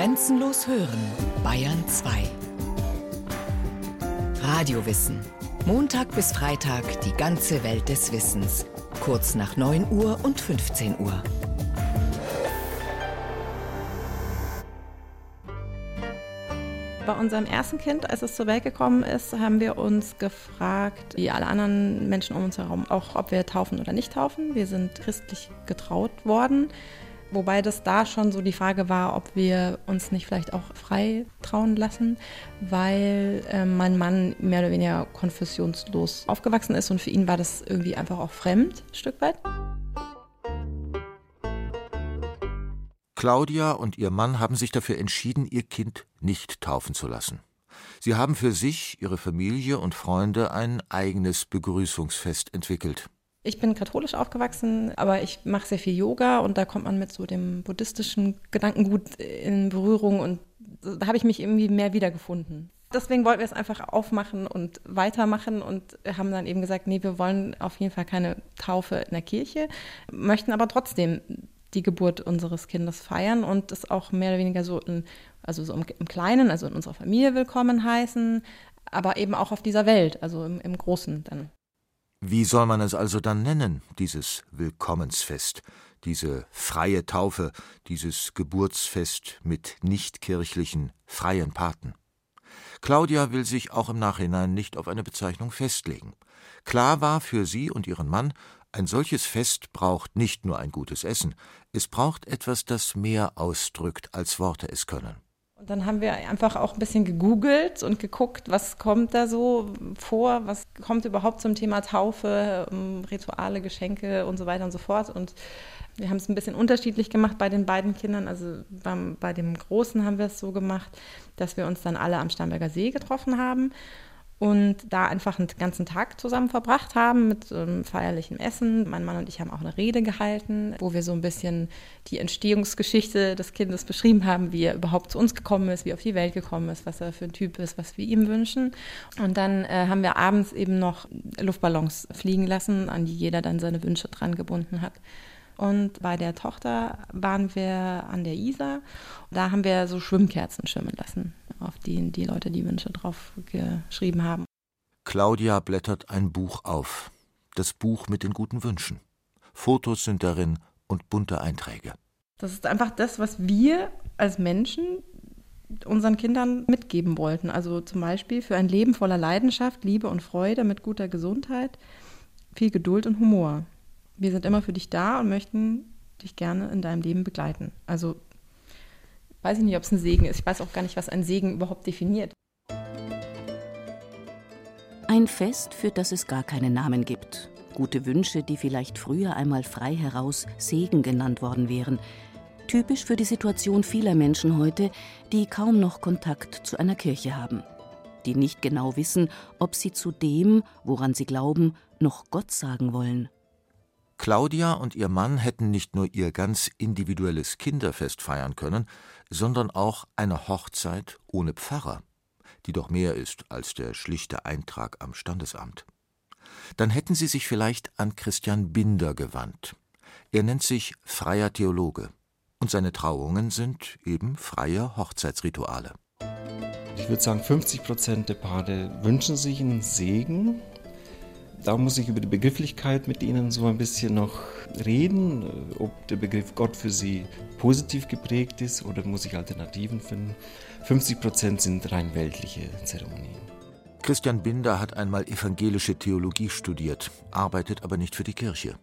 Grenzenlos hören, Bayern 2. Radiowissen. Montag bis Freitag die ganze Welt des Wissens. Kurz nach 9 Uhr und 15 Uhr. Bei unserem ersten Kind, als es zur Welt gekommen ist, haben wir uns gefragt, wie alle anderen Menschen um uns herum, auch ob wir taufen oder nicht taufen. Wir sind christlich getraut worden. Wobei das da schon so die Frage war, ob wir uns nicht vielleicht auch frei trauen lassen, weil äh, mein Mann mehr oder weniger konfessionslos aufgewachsen ist und für ihn war das irgendwie einfach auch fremd, ein Stück weit. Claudia und ihr Mann haben sich dafür entschieden, ihr Kind nicht taufen zu lassen. Sie haben für sich, ihre Familie und Freunde ein eigenes Begrüßungsfest entwickelt. Ich bin katholisch aufgewachsen, aber ich mache sehr viel Yoga und da kommt man mit so dem buddhistischen Gedankengut in Berührung und da habe ich mich irgendwie mehr wiedergefunden. Deswegen wollten wir es einfach aufmachen und weitermachen und haben dann eben gesagt, nee, wir wollen auf jeden Fall keine Taufe in der Kirche, möchten aber trotzdem die Geburt unseres Kindes feiern und es auch mehr oder weniger so, in, also so im, Kleinen, also in unserer Familie willkommen heißen, aber eben auch auf dieser Welt, also im, im Großen dann. Wie soll man es also dann nennen, dieses Willkommensfest, diese freie Taufe, dieses Geburtsfest mit nichtkirchlichen, freien Paten? Claudia will sich auch im Nachhinein nicht auf eine Bezeichnung festlegen. Klar war für sie und ihren Mann, ein solches Fest braucht nicht nur ein gutes Essen, es braucht etwas, das mehr ausdrückt, als Worte es können. Und dann haben wir einfach auch ein bisschen gegoogelt und geguckt, was kommt da so vor, was kommt überhaupt zum Thema Taufe, ähm, Rituale, Geschenke und so weiter und so fort. Und wir haben es ein bisschen unterschiedlich gemacht bei den beiden Kindern. Also beim, bei dem Großen haben wir es so gemacht, dass wir uns dann alle am Starnberger See getroffen haben und da einfach einen ganzen Tag zusammen verbracht haben mit ähm, feierlichem Essen. Mein Mann und ich haben auch eine Rede gehalten, wo wir so ein bisschen die Entstehungsgeschichte des Kindes beschrieben haben, wie er überhaupt zu uns gekommen ist, wie er auf die Welt gekommen ist, was er für ein Typ ist, was wir ihm wünschen. Und dann äh, haben wir abends eben noch Luftballons fliegen lassen, an die jeder dann seine Wünsche dran gebunden hat. Und bei der Tochter waren wir an der Isar. Da haben wir so Schwimmkerzen schwimmen lassen, auf die die Leute die Wünsche drauf geschrieben haben. Claudia blättert ein Buch auf. Das Buch mit den guten Wünschen. Fotos sind darin und bunte Einträge. Das ist einfach das, was wir als Menschen unseren Kindern mitgeben wollten. Also zum Beispiel für ein Leben voller Leidenschaft, Liebe und Freude mit guter Gesundheit, viel Geduld und Humor wir sind immer für dich da und möchten dich gerne in deinem Leben begleiten. Also weiß ich nicht, ob es ein Segen ist. Ich weiß auch gar nicht, was ein Segen überhaupt definiert. Ein Fest, für das es gar keinen Namen gibt. Gute Wünsche, die vielleicht früher einmal frei heraus Segen genannt worden wären. Typisch für die Situation vieler Menschen heute, die kaum noch Kontakt zu einer Kirche haben. Die nicht genau wissen, ob sie zu dem, woran sie glauben, noch Gott sagen wollen. Claudia und ihr Mann hätten nicht nur ihr ganz individuelles Kinderfest feiern können, sondern auch eine Hochzeit ohne Pfarrer, die doch mehr ist als der schlichte Eintrag am Standesamt. Dann hätten sie sich vielleicht an Christian Binder gewandt. Er nennt sich freier Theologe und seine Trauungen sind eben freie Hochzeitsrituale. Ich würde sagen, 50 Prozent der Paare wünschen sich einen Segen da muss ich über die Begrifflichkeit mit Ihnen so ein bisschen noch reden, ob der Begriff Gott für Sie positiv geprägt ist oder muss ich Alternativen finden. 50 Prozent sind rein weltliche Zeremonien. Christian Binder hat einmal evangelische Theologie studiert, arbeitet aber nicht für die Kirche.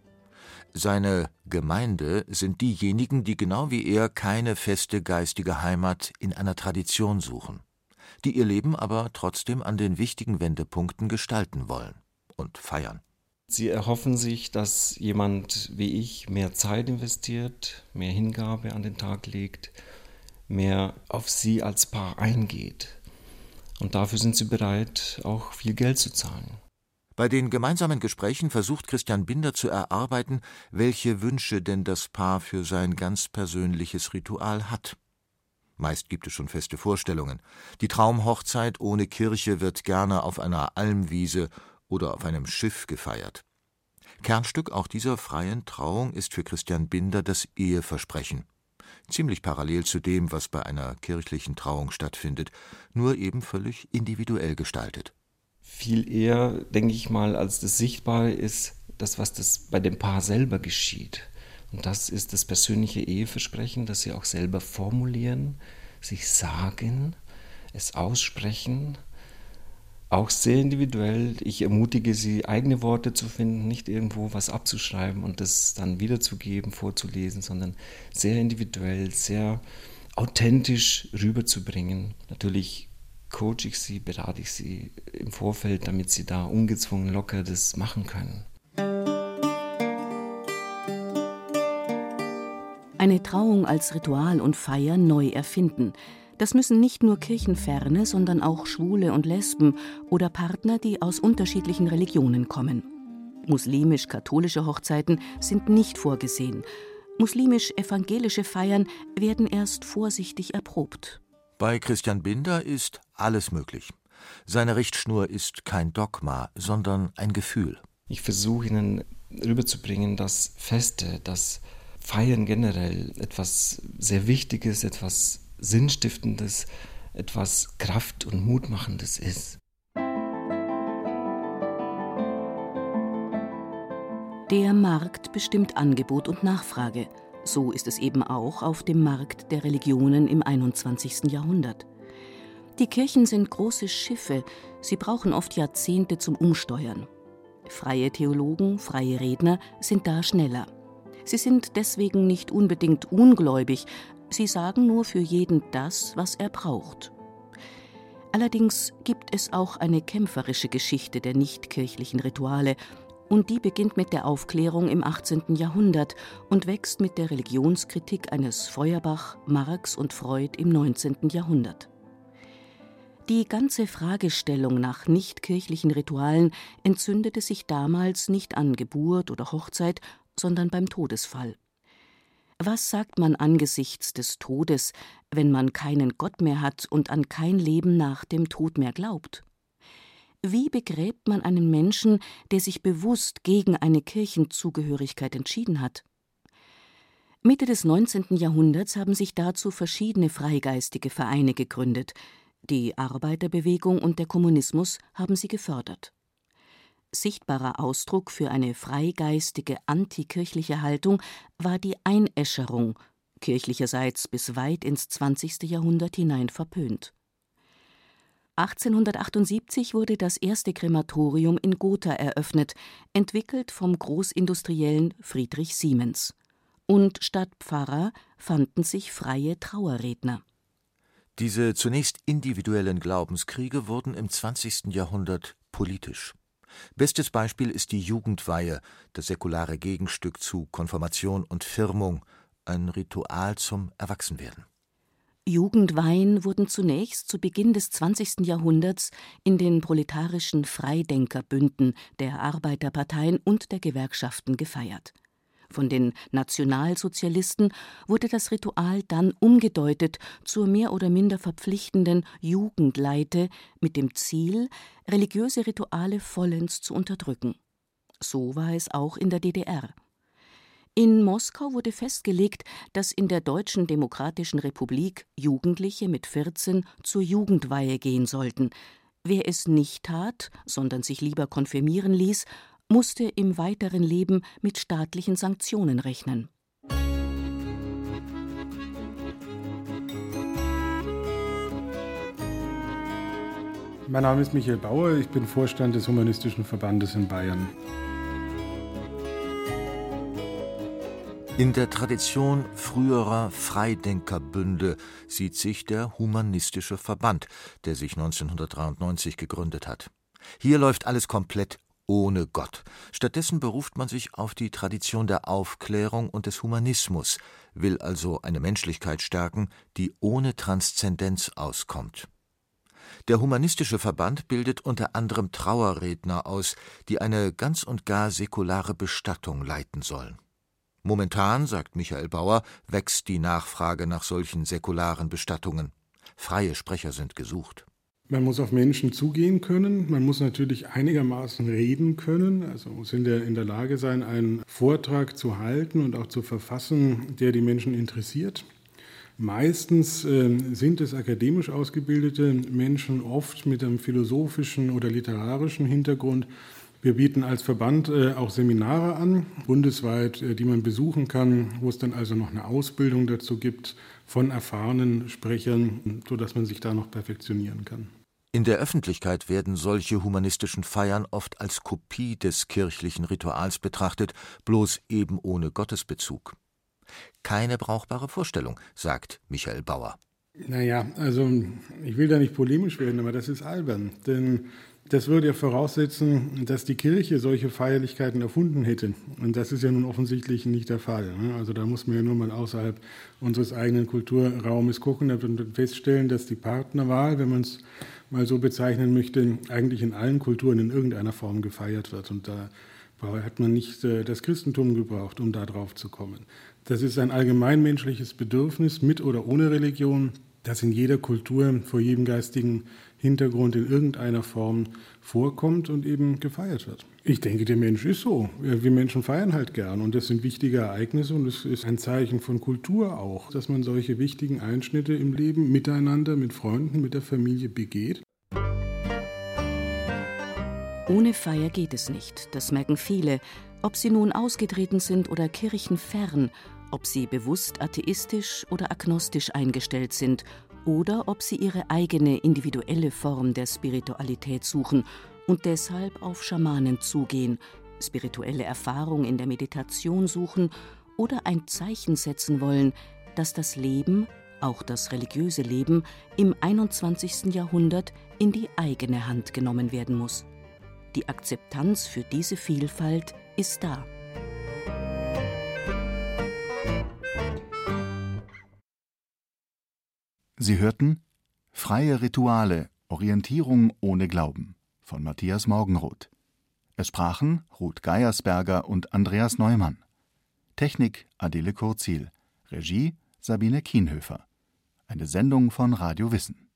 Seine Gemeinde sind diejenigen, die genau wie er keine feste geistige Heimat in einer Tradition suchen, die ihr Leben aber trotzdem an den wichtigen Wendepunkten gestalten wollen und feiern. Sie erhoffen sich, dass jemand wie ich mehr Zeit investiert, mehr Hingabe an den Tag legt, mehr auf sie als Paar eingeht. Und dafür sind sie bereit, auch viel Geld zu zahlen. Bei den gemeinsamen Gesprächen versucht Christian Binder zu erarbeiten, welche Wünsche denn das Paar für sein ganz persönliches Ritual hat. Meist gibt es schon feste Vorstellungen. Die Traumhochzeit ohne Kirche wird gerne auf einer Almwiese oder auf einem Schiff gefeiert. Kernstück auch dieser freien Trauung ist für Christian Binder das Eheversprechen. ziemlich parallel zu dem, was bei einer kirchlichen Trauung stattfindet, nur eben völlig individuell gestaltet. Viel eher, denke ich mal, als das Sichtbare ist das, was das bei dem Paar selber geschieht. Und das ist das persönliche Eheversprechen, das sie auch selber formulieren, sich sagen, es aussprechen, auch sehr individuell. Ich ermutige sie, eigene Worte zu finden, nicht irgendwo was abzuschreiben und das dann wiederzugeben, vorzulesen, sondern sehr individuell, sehr authentisch rüberzubringen. Natürlich coache ich sie, berate ich sie im Vorfeld, damit sie da ungezwungen locker das machen können. Eine Trauung als Ritual und Feier neu erfinden. Das müssen nicht nur Kirchenferne, sondern auch Schwule und Lesben oder Partner, die aus unterschiedlichen Religionen kommen. Muslimisch-katholische Hochzeiten sind nicht vorgesehen. Muslimisch-evangelische Feiern werden erst vorsichtig erprobt. Bei Christian Binder ist alles möglich. Seine Richtschnur ist kein Dogma, sondern ein Gefühl. Ich versuche Ihnen rüberzubringen, dass Feste, dass Feiern generell etwas sehr Wichtiges, etwas Sinnstiftendes, etwas Kraft- und Mutmachendes ist. Der Markt bestimmt Angebot und Nachfrage. So ist es eben auch auf dem Markt der Religionen im 21. Jahrhundert. Die Kirchen sind große Schiffe, sie brauchen oft Jahrzehnte zum Umsteuern. Freie Theologen, freie Redner sind da schneller. Sie sind deswegen nicht unbedingt ungläubig, sie sagen nur für jeden das, was er braucht. Allerdings gibt es auch eine kämpferische Geschichte der nichtkirchlichen Rituale, und die beginnt mit der Aufklärung im 18. Jahrhundert und wächst mit der Religionskritik eines Feuerbach, Marx und Freud im 19. Jahrhundert. Die ganze Fragestellung nach nichtkirchlichen Ritualen entzündete sich damals nicht an Geburt oder Hochzeit, sondern beim Todesfall. Was sagt man angesichts des Todes, wenn man keinen Gott mehr hat und an kein Leben nach dem Tod mehr glaubt? Wie begräbt man einen Menschen, der sich bewusst gegen eine Kirchenzugehörigkeit entschieden hat? Mitte des 19. Jahrhunderts haben sich dazu verschiedene freigeistige Vereine gegründet. Die Arbeiterbewegung und der Kommunismus haben sie gefördert sichtbarer Ausdruck für eine freigeistige antikirchliche Haltung war die Einäscherung, kirchlicherseits bis weit ins 20. Jahrhundert hinein verpönt. 1878 wurde das erste Krematorium in Gotha eröffnet, entwickelt vom Großindustriellen Friedrich Siemens. Und statt Pfarrer fanden sich freie Trauerredner. Diese zunächst individuellen Glaubenskriege wurden im 20. Jahrhundert politisch. Bestes Beispiel ist die Jugendweihe, das säkulare Gegenstück zu Konfirmation und Firmung, ein Ritual zum Erwachsenwerden. Jugendweihen wurden zunächst zu Beginn des 20. Jahrhunderts in den proletarischen Freidenkerbünden der Arbeiterparteien und der Gewerkschaften gefeiert. Von den Nationalsozialisten wurde das Ritual dann umgedeutet zur mehr oder minder verpflichtenden Jugendleite mit dem Ziel, religiöse Rituale vollends zu unterdrücken. So war es auch in der DDR. In Moskau wurde festgelegt, dass in der Deutschen Demokratischen Republik Jugendliche mit 14 zur Jugendweihe gehen sollten. Wer es nicht tat, sondern sich lieber konfirmieren ließ, musste im weiteren Leben mit staatlichen Sanktionen rechnen. Mein Name ist Michael Bauer, ich bin Vorstand des Humanistischen Verbandes in Bayern. In der Tradition früherer Freidenkerbünde sieht sich der Humanistische Verband, der sich 1993 gegründet hat. Hier läuft alles komplett ohne Gott. Stattdessen beruft man sich auf die Tradition der Aufklärung und des Humanismus, will also eine Menschlichkeit stärken, die ohne Transzendenz auskommt. Der Humanistische Verband bildet unter anderem Trauerredner aus, die eine ganz und gar säkulare Bestattung leiten sollen. Momentan, sagt Michael Bauer, wächst die Nachfrage nach solchen säkularen Bestattungen. Freie Sprecher sind gesucht. Man muss auf Menschen zugehen können. Man muss natürlich einigermaßen reden können. Also muss in der, in der Lage sein, einen Vortrag zu halten und auch zu verfassen, der die Menschen interessiert. Meistens äh, sind es akademisch ausgebildete Menschen, oft mit einem philosophischen oder literarischen Hintergrund. Wir bieten als Verband äh, auch Seminare an, bundesweit, äh, die man besuchen kann, wo es dann also noch eine Ausbildung dazu gibt von erfahrenen Sprechern, sodass man sich da noch perfektionieren kann. In der Öffentlichkeit werden solche humanistischen Feiern oft als Kopie des kirchlichen Rituals betrachtet, bloß eben ohne Gottesbezug. Keine brauchbare Vorstellung, sagt Michael Bauer. Naja, also ich will da nicht polemisch werden, aber das ist albern. Denn das würde ja voraussetzen, dass die Kirche solche Feierlichkeiten erfunden hätte. Und das ist ja nun offensichtlich nicht der Fall. Ne? Also da muss man ja nur mal außerhalb unseres eigenen Kulturraumes gucken und feststellen, dass die Partnerwahl, wenn man es mal so bezeichnen möchte, eigentlich in allen Kulturen in irgendeiner Form gefeiert wird. Und da hat man nicht äh, das Christentum gebraucht, um da drauf zu kommen. Das ist ein allgemeinmenschliches Bedürfnis mit oder ohne Religion, das in jeder Kultur vor jedem geistigen Hintergrund in irgendeiner Form vorkommt und eben gefeiert wird. Ich denke, der Mensch ist so. Wir Menschen feiern halt gern und das sind wichtige Ereignisse und es ist ein Zeichen von Kultur auch, dass man solche wichtigen Einschnitte im Leben miteinander, mit Freunden, mit der Familie begeht. Ohne Feier geht es nicht, das merken viele, ob sie nun ausgetreten sind oder kirchenfern, ob sie bewusst atheistisch oder agnostisch eingestellt sind oder ob sie ihre eigene individuelle Form der Spiritualität suchen und deshalb auf Schamanen zugehen, spirituelle Erfahrung in der Meditation suchen oder ein Zeichen setzen wollen, dass das Leben, auch das religiöse Leben, im 21. Jahrhundert in die eigene Hand genommen werden muss. Die Akzeptanz für diese Vielfalt ist da. Sie hörten Freie Rituale, Orientierung ohne Glauben von Matthias Morgenroth. Es sprachen Ruth Geiersberger und Andreas Neumann. Technik Adele Kurzil. Regie Sabine Kienhöfer. Eine Sendung von Radio Wissen.